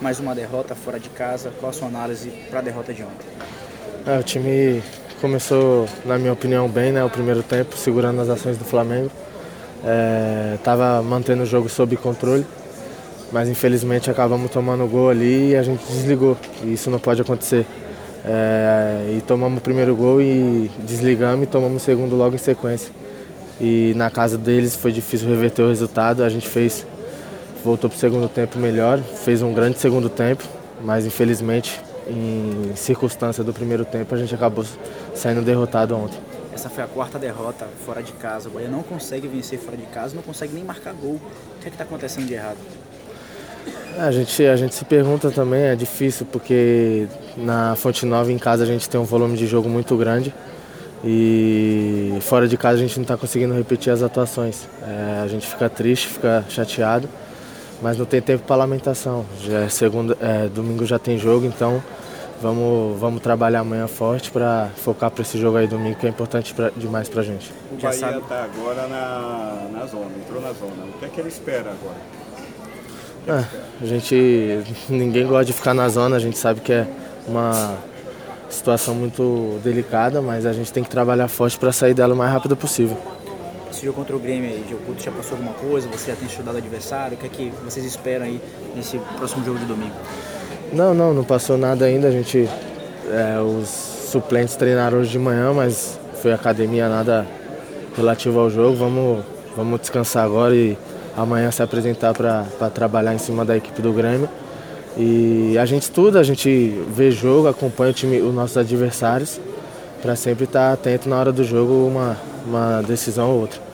mais uma derrota fora de casa. Qual a sua análise para a derrota de ontem? É, o time começou, na minha opinião, bem, né? O primeiro tempo, segurando as ações do Flamengo. Estava é, mantendo o jogo sob controle, mas infelizmente acabamos tomando gol ali e a gente desligou. E isso não pode acontecer. É, e tomamos o primeiro gol e desligamos e tomamos o segundo logo em sequência. E na casa deles foi difícil reverter o resultado. A gente fez, voltou para o segundo tempo melhor, fez um grande segundo tempo, mas infelizmente em circunstância do primeiro tempo a gente acabou saindo derrotado ontem. Essa foi a quarta derrota fora de casa. O Bahia não consegue vencer fora de casa, não consegue nem marcar gol. O que é está acontecendo de errado? A gente, a gente se pergunta também, é difícil porque na Fonte Nova em casa a gente tem um volume de jogo muito grande e fora de casa a gente não está conseguindo repetir as atuações. É, a gente fica triste, fica chateado, mas não tem tempo para lamentação. Já é segunda, é, domingo já tem jogo, então vamos, vamos trabalhar amanhã forte para focar para esse jogo aí domingo que é importante pra, demais para a gente. O Bahia está agora na, na zona, entrou na zona. O que é que ele espera agora? É, a gente. ninguém gosta de ficar na zona, a gente sabe que é uma situação muito delicada, mas a gente tem que trabalhar forte para sair dela o mais rápido possível. Esse jogo contra o Grêmio aí, Gilberto, já passou alguma coisa? Você já tem estudado o adversário? O que é que vocês esperam aí nesse próximo jogo de domingo? Não, não, não passou nada ainda. A gente. É, os suplentes treinaram hoje de manhã, mas foi academia nada relativo ao jogo. Vamos, vamos descansar agora e amanhã se apresentar para trabalhar em cima da equipe do Grêmio. E a gente estuda, a gente vê jogo, acompanha o time, os nossos adversários, para sempre estar atento na hora do jogo uma, uma decisão ou outra.